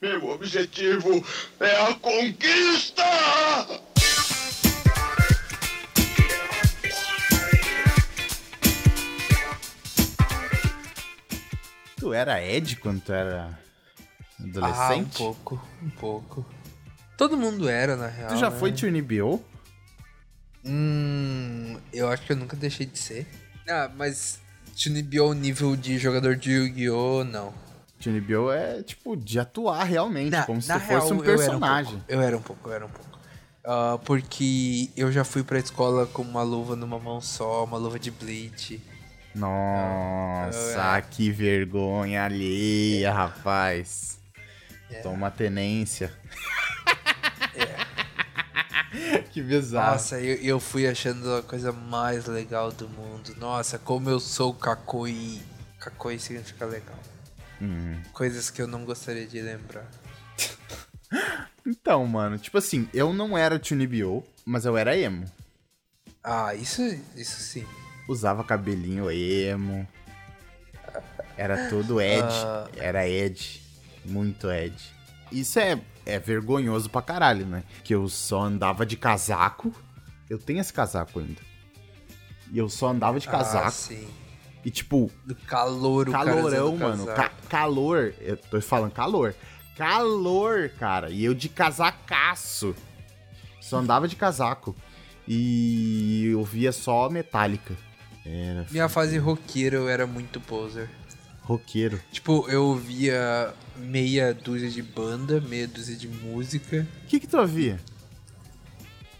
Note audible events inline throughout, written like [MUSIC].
Meu objetivo é a conquista! Tu era Ed quando tu era Ah, um adolescente? pouco, um pouco. Todo mundo era, na real. tu já né? foi TuneBO? Hum, eu acho que eu nunca deixei de ser. Ah, mas Tunibio nível de jogador de Yu-Gi-Oh! não. TuneBO é tipo de atuar realmente, Na- como se fosse um real, eu era personagem. pouco, Eu era um pouco, eu era um pouco. Ah, porque eu já fui pra escola com uma luva numa mão só, uma luva de bleach. Nossa, que vergonha alheia, rapaz. É. Toma tenência. [LAUGHS] que bizarro. Nossa, eu, eu fui achando a coisa mais legal do mundo. Nossa, como eu sou kakoi. Kakoi significa legal. Coisas que eu não gostaria de lembrar. Então, mano, tipo assim, eu não era TuneBO, mas eu era emo. Ah, isso, isso sim. Usava cabelinho emo. Era todo Ed. Ah. Era Ed. Muito Ed. Isso é, é vergonhoso pra caralho, né? Que eu só andava de casaco. Eu tenho esse casaco ainda. E eu só andava de Ah, casaco. sim. E tipo, Do calor, o calorão, mano. Ca- calor. Eu tô falando calor. Calor, cara. E eu de casacaço. Só andava de casaco. E eu via só metálica. Era Minha fase roqueira eu era muito poser. roqueiro. Tipo, eu ouvia meia dúzia de banda, meia dúzia de música. O que que tu ouvia?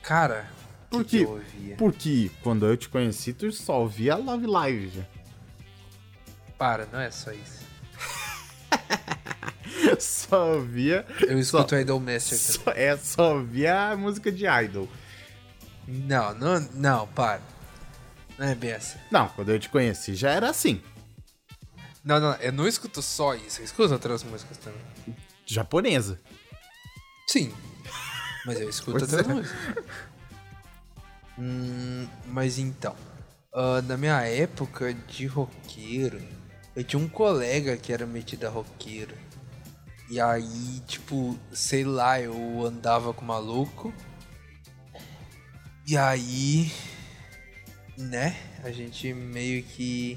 Cara, o Por que, que? Porque quando eu te conheci, tu só ouvia Love Live já. Para, não é só isso. [LAUGHS] Só ouvia. Eu só, escuto Idol Master também. só, é, só ouvia a música de Idol. Não, não, não, para. Não é bem assim. Não, quando eu te conheci já era assim. Não, não, eu não escuto só isso, eu escuto outras músicas também. Japonesa. Sim. Mas eu escuto outras é. músicas. Hum, mas então. ah, na minha época de roqueiro, eu tinha um colega que era metido a roqueiro. E aí, tipo, sei lá, eu andava com o maluco. E aí, né, a gente meio que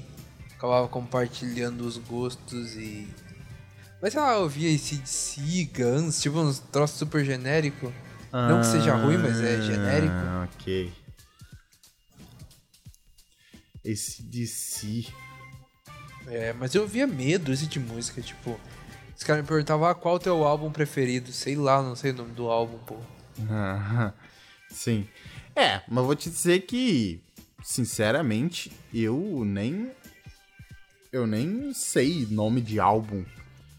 acabava compartilhando os gostos e. Mas sei lá, eu via ACDC, Guns, tipo uns troços super genérico. Não que seja ruim, mas é genérico. Ah, ok. Esse DC. É, mas eu via medo esse de música, tipo. Os caras me perguntavam ah, qual é o teu álbum preferido. Sei lá, não sei o nome do álbum, pô. [LAUGHS] Sim. É, mas vou te dizer que, sinceramente, eu nem. Eu nem sei nome de álbum.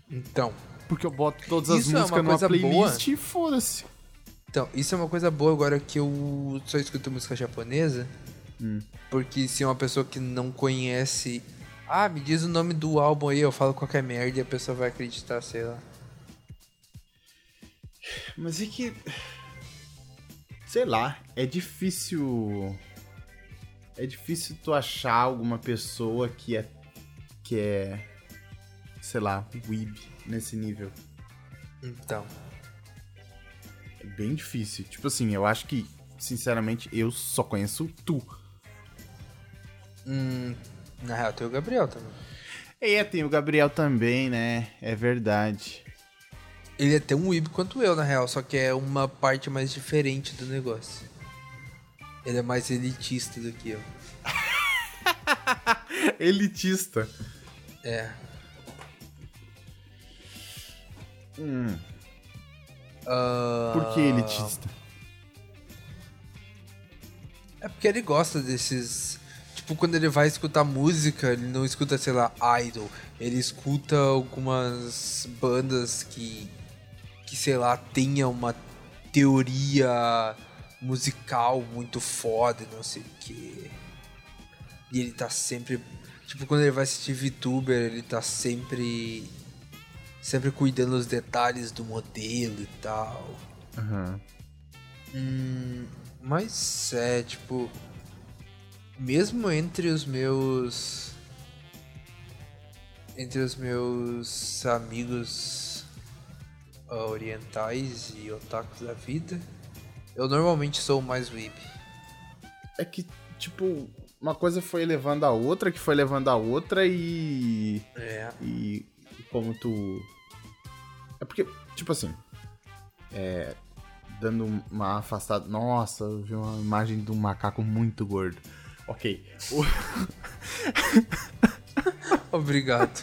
Então. Porque eu boto todas as é músicas numa coisa playlist e foda-se. Então, isso é uma coisa boa agora que eu só escuto música japonesa. Porque se uma pessoa que não conhece. Ah, me diz o nome do álbum aí, eu falo qualquer merda e a pessoa vai acreditar, sei lá. Mas é que. Sei lá, é difícil. É difícil tu achar alguma pessoa que é. que é. sei lá, weeb nesse nível. Então. É bem difícil. Tipo assim, eu acho que, sinceramente, eu só conheço tu. Hum, na real, tem o Gabriel também. E é, tem o Gabriel também, né? É verdade. Ele é tão weeb quanto eu, na real, só que é uma parte mais diferente do negócio. Ele é mais elitista do que eu. [LAUGHS] Elitista. É. Hum, Ah, por que elitista? É porque ele gosta desses. Tipo, quando ele vai escutar música, ele não escuta, sei lá, idol. Ele escuta algumas bandas que. que, sei lá, tenha uma teoria musical muito foda, e não sei o quê. E ele tá sempre. Tipo, quando ele vai assistir VTuber, ele tá sempre. sempre cuidando dos detalhes do modelo e tal. Aham. Hum, mas é, tipo. Mesmo entre os meus. Entre os meus amigos uh, orientais e otakus da vida, eu normalmente sou mais weeb. É que, tipo, uma coisa foi levando a outra, que foi levando a outra e. É. E como tu. É porque, tipo assim. É. Dando uma afastada. Nossa, eu vi uma imagem de um macaco muito gordo. Ok. O- [LAUGHS] Obrigado.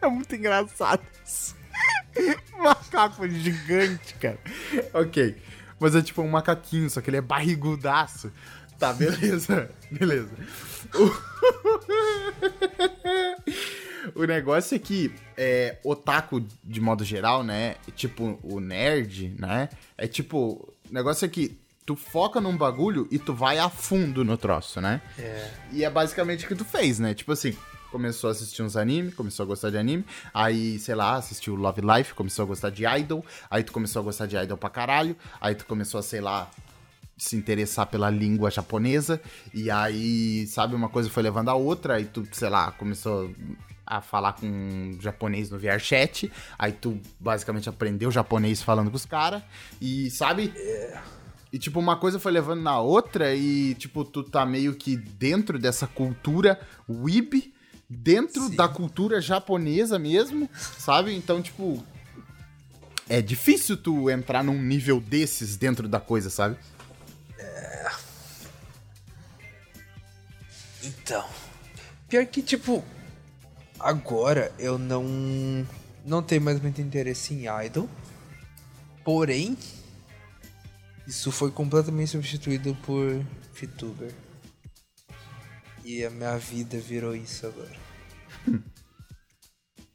É muito engraçado isso. Macaco gigante, cara. Ok. Mas é tipo um macaquinho, só que ele é barrigudaço. Tá, beleza. [LAUGHS] beleza. O... [LAUGHS] o negócio é que é, otaku, de modo geral, né? Tipo, o nerd, né? É tipo. O negócio é que tu foca num bagulho e tu vai a fundo no troço, né? É. E é basicamente o que tu fez, né? Tipo assim, começou a assistir uns anime, começou a gostar de anime, aí, sei lá, assistiu Love Life, começou a gostar de Idol, aí tu começou a gostar de Idol pra caralho, aí tu começou a, sei lá, se interessar pela língua japonesa, e aí, sabe, uma coisa foi levando a outra, aí tu, sei lá, começou a falar com japonês no VRChat, aí tu basicamente aprendeu japonês falando com os caras, e sabe... E, tipo, uma coisa foi levando na outra e, tipo, tu tá meio que dentro dessa cultura weeb, dentro Sim. da cultura japonesa mesmo, sabe? Então, tipo, é difícil tu entrar num nível desses dentro da coisa, sabe? Então. Pior que, tipo, agora eu não. Não tenho mais muito interesse em Idol. Porém, isso foi completamente substituído por VTuber. E a minha vida virou isso agora. [LAUGHS]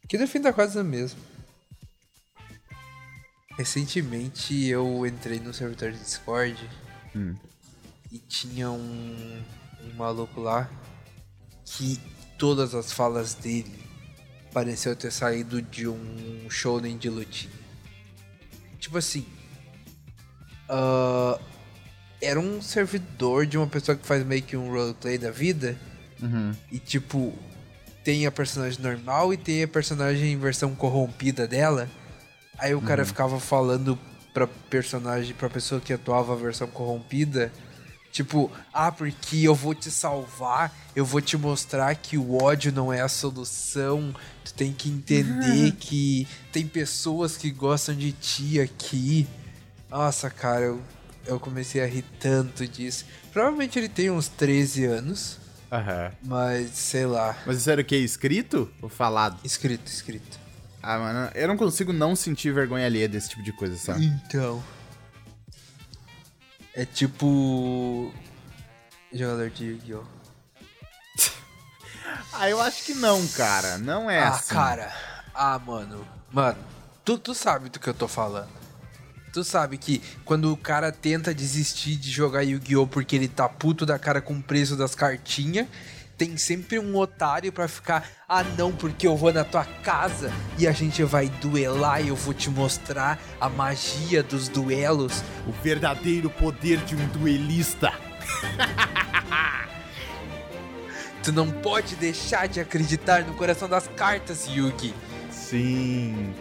que no fim da coisa mesmo. Recentemente eu entrei no servidor de Discord Hum. e tinha um, um maluco lá que todas as falas dele pareceu ter saído de um shounen de lutinha. Tipo assim, ah, era um servidor de uma pessoa que faz meio que um roleplay da vida Uhum. e tipo tem a personagem normal e tem a personagem em versão corrompida dela. Aí o cara ficava falando pra personagem, pra pessoa que atuava a versão corrompida, tipo, ah, porque eu vou te salvar, eu vou te mostrar que o ódio não é a solução. Tu tem que entender que tem pessoas que gostam de ti aqui. Nossa, cara, eu, eu comecei a rir tanto disso. Provavelmente ele tem uns 13 anos, Aham. mas sei lá. Mas isso era o quê? Escrito ou falado? Escrito, escrito. Ah, mano, eu não consigo não sentir vergonha alheia desse tipo de coisa, sabe? Então. É tipo. Jogador de Yu-Gi-Oh! [LAUGHS] Ah, eu acho que não, cara. Não é ah, assim. cara. Ah, mano. Mano, tu, tu sabe do que eu tô falando. Tu sabe que quando o cara tenta desistir de jogar Yu-Gi-Oh! porque ele tá puto da cara com o preço das cartinhas, tem sempre um otário pra ficar, ah não, porque eu vou na tua casa e a gente vai duelar e eu vou te mostrar a magia dos duelos. O verdadeiro poder de um duelista. [LAUGHS] Tu não pode deixar de acreditar no coração das cartas, Yugi. Sim.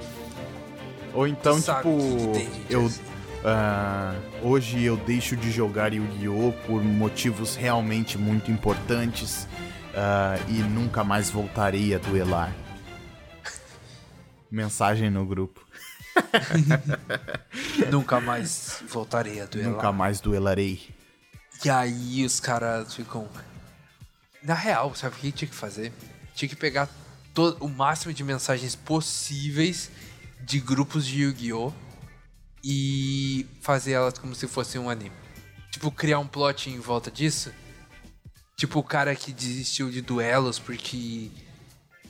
Ou então, sabe tipo, eu. ah, hoje eu deixo de jogar Yu-Gi-Oh! por motivos realmente muito importantes ah, e nunca mais voltarei a duelar. [LAUGHS] Mensagem no grupo. [LAUGHS] Nunca mais voltarei a duelar. Nunca mais duelarei. E aí os caras ficam. Na real, sabe o que tinha que fazer? Tinha que pegar to- o máximo de mensagens possíveis de grupos de Yu-Gi-Oh! e fazer elas como se fosse um anime. Tipo, criar um plot em volta disso. Tipo, o cara que desistiu de duelos porque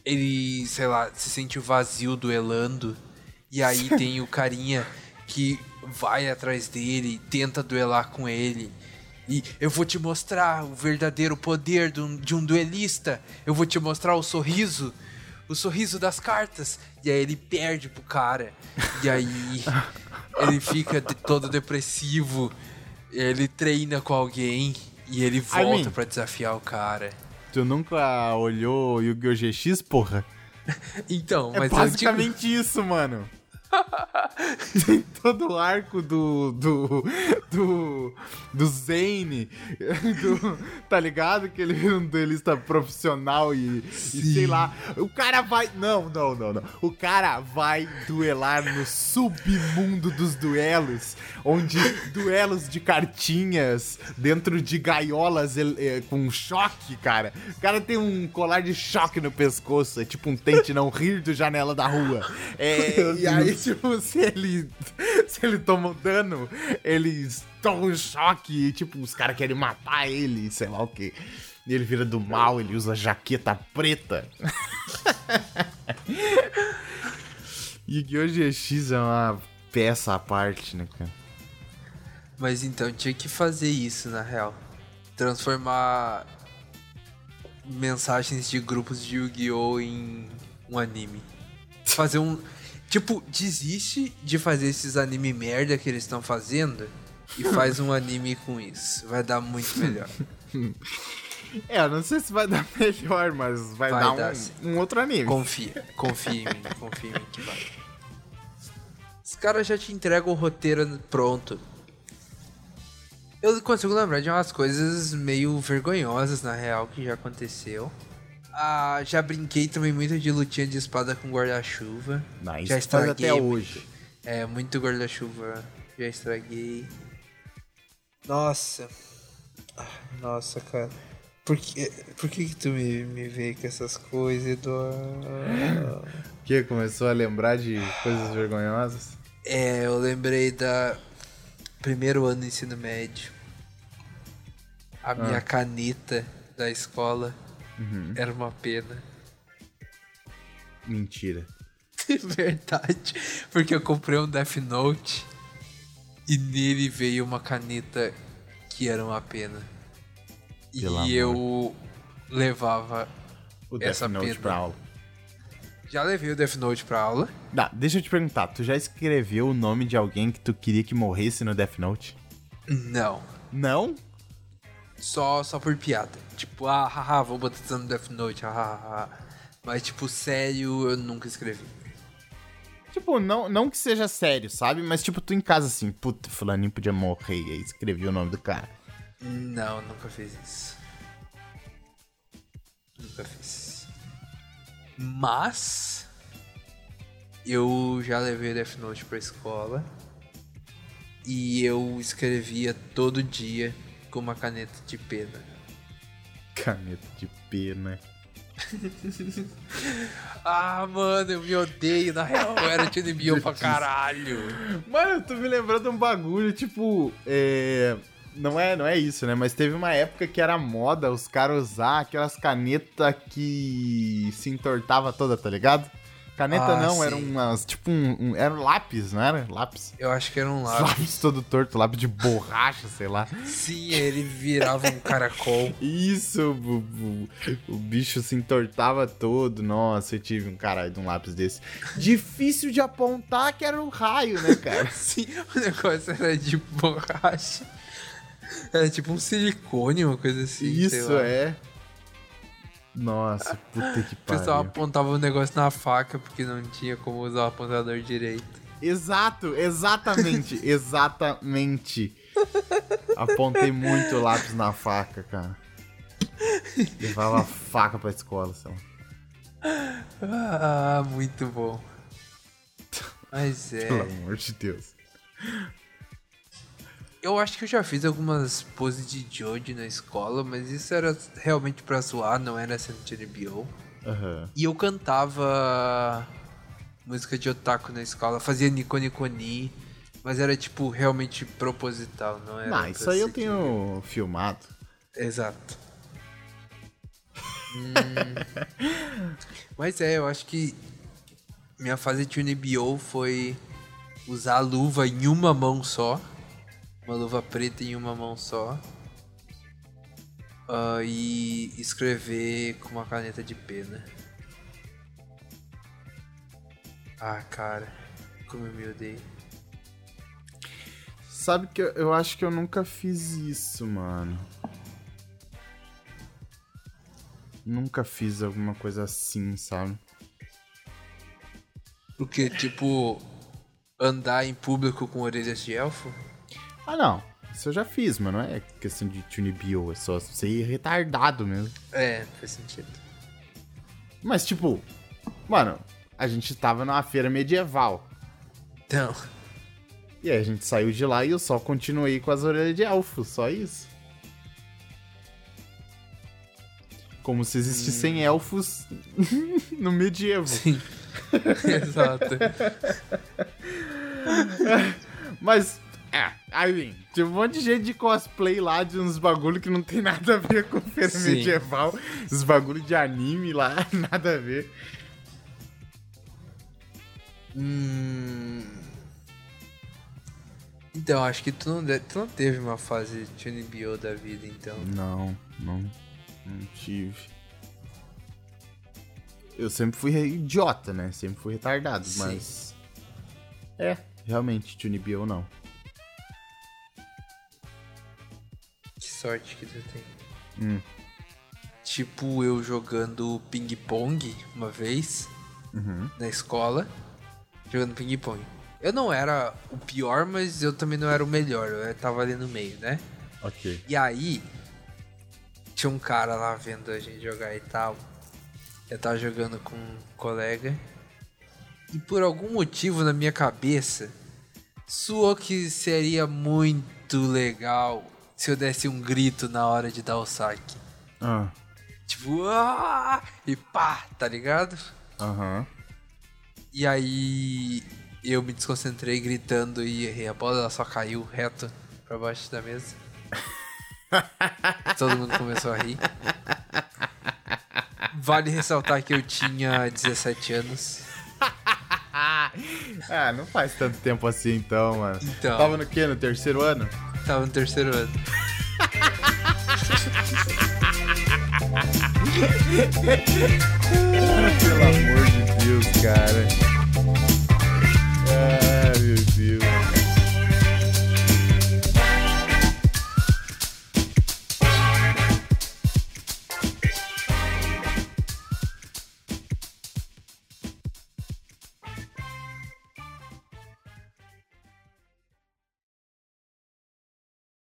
ele, sei lá, se sente vazio duelando. E aí [LAUGHS] tem o carinha que vai atrás dele, tenta duelar com ele. E eu vou te mostrar o verdadeiro poder de um, de um duelista. Eu vou te mostrar o sorriso. O sorriso das cartas. E aí ele perde pro cara. E aí ele fica de- todo depressivo. Ele treina com alguém. E ele volta mean- pra desafiar o cara. Tu nunca olhou Yu-Gi-Oh! GX, porra? [LAUGHS] Então, É mas eu digo... basicamente isso, mano. [LAUGHS] Tem todo o arco do. do. do. do Zane. do- tá ligado? Que ele vira um duelista profissional e, e sei lá. O cara vai. Não, não, não, não. O cara vai duelar no submundo dos duelos. Onde duelos de cartinhas dentro de gaiolas el- eh, com choque, cara. O cara tem um colar de choque no pescoço. É tipo um tente não rir do janela da rua. É, e aí, tipo, se ele. Se ele toma dano, eles tomam um choque e, tipo, os caras querem matar ele, sei lá o quê. E ele vira do mal, ele usa jaqueta preta. [LAUGHS] Yu-Gi-Oh! GX é uma peça à parte, né, cara? Mas então, tinha que fazer isso, na real. Transformar mensagens de grupos de Yu-Gi-Oh! em um anime. Fazer um. Tipo, desiste de fazer esses anime merda que eles estão fazendo e faz um anime com isso. Vai dar muito melhor. [LAUGHS] É, eu não sei se vai dar [LAUGHS] melhor, mas vai, Vai dar, dar, um, um outro anime. Confia, confia em mim, confia em mim que vai. Os caras já te entregam o roteiro pronto. Eu consigo lembrar de umas coisas meio vergonhosas, na real, que já aconteceu. Ah, já brinquei também muito de lutinha de espada com guarda-chuva. Não, já faz até estraguei hoje. É, muito guarda-chuva. Já estraguei. Nossa. Ah, Nossa, cara. Por que, por que, que tu me, me vê com essas coisas, Eduardo? Que começou a lembrar de coisas vergonhosas? É, eu lembrei da primeiro ano do ensino médio. A minha caneta da escola era uma pena. Mentira. [LAUGHS] Verdade. Porque eu comprei um Death Note e nele veio uma caneta que era uma pena. Pelo amor. e eu levava. O Death Essa Note pena. pra aula. Já levei o Death Note pra aula. Dá, deixa eu te perguntar, tu já escreveu o nome de alguém que tu queria que morresse no Death Note? Não. Não? Só, só por piada. Tipo, ah, haha, vou botar no Death Note, haha. Mas, tipo, sério, eu nunca escrevi. Tipo, não, não que seja sério, sabe? Mas tipo, tu em casa assim, puta, fulaninho podia morrer, e aí escrevi o nome do cara. Não, nunca fiz isso. Nunca fiz. Mas eu já levei Death Note pra escola e eu escrevia todo dia com uma caneta de pena. Caneta de pena. Ah, mano, eu me odeio, na real, eu era Tiny Bill [LAUGHS] pra caralho. Mano, eu tô me lembrando de um bagulho, tipo, é. Não é, não é isso, né? Mas teve uma época que era moda os caras usar aquelas canetas que se entortava toda, tá ligado? Caneta Ah, não, sim. era umas. Tipo um, um- Era um lápis, não era? Lápis. Eu acho que era um lápis. [LAUGHS] Lápis todo torto, lápis de borracha, sei lá. Sim, ele virava um caracol. [LAUGHS] Isso, o, o- o bicho se entortava todo. Nossa, eu tive um caralho de um lápis desse. Difícil de apontar que era um raio, né, cara? [LAUGHS] Sim, o negócio era de borracha. Era tipo um silicone, uma coisa assim. Isso lá. é. Nossa, puta que O pessoal pariu. apontava o negócio na faca porque não tinha como usar o apontador direito. Exato, exatamente, [LAUGHS] exatamente. Apontei muito o lápis na faca, cara. Levava a faca pra escola, lá. Ah, muito bom. Mas é. Pelo amor de Deus. Eu acho que eu já fiz algumas poses de Joji na escola, mas isso era realmente pra zoar, não era sendo TNBO. Aham. E eu cantava música de otaku na escola, fazia Nico Nico Ni, mas era tipo realmente proposital, não era. Pra isso aí eu tenho filmado. Exato. [LAUGHS] Hum, Mas é, eu acho que minha fase de NBO foi usar a luva em uma mão só. Uma luva preta em uma mão só. Ah, e escrever com uma caneta de pena. Ah, cara. Como eu me odeio. Sabe que eu, eu acho que eu nunca fiz isso, mano. Nunca fiz alguma coisa assim, sabe? O que? Tipo, andar em público com orelhas de elfo? Ah, não. Isso eu já fiz, mas não é questão de tune bio, é só ser retardado mesmo. É, faz sentido. Mas, tipo, mano, a gente tava numa feira medieval. Então, E aí a gente saiu de lá e eu só continuei com as orelhas de elfo, só isso. Como se existissem elfos [LAUGHS] no medievo. sim. [LAUGHS] Exato. Mas, aí, tinha um monte de gente de cosplay lá de uns bagulho que não tem nada a ver com feira Sim. medieval. Os bagulho de anime lá, [LAUGHS] nada a ver. Hum... Então, acho que tu não, de- tu não teve uma fase Tune Bio da vida, então. Não, não, não tive. Eu sempre fui idiota, né? Sempre fui retardado, Sim. mas. É, realmente, Tune Bio não. Sorte que tu tem. Hum. Tipo, eu jogando ping-pong uma vez Uhum. na escola, jogando ping-pong. Eu não era o pior, mas eu também não era o melhor, eu tava ali no meio, né? Ok. E aí, tinha um cara lá vendo a gente jogar e tal. Eu tava jogando com um colega. E por algum motivo na minha cabeça, soou que seria muito legal se eu desse um grito na hora de dar o saque. Ah, Tipo, ah! e pá, tá ligado? aham. E aí eu me desconcentrei gritando e errei. A bola só caiu reto pra baixo da mesa. [LAUGHS] Todo mundo começou a rir. Vale ressaltar que eu tinha 17 anos. [LAUGHS] Ah, não faz tanto tempo assim então, mano. Então. Tava no quê? No terceiro ano? Tava no terceiro ano. Pelo amor de Deus, cara. Ai, meu Deus.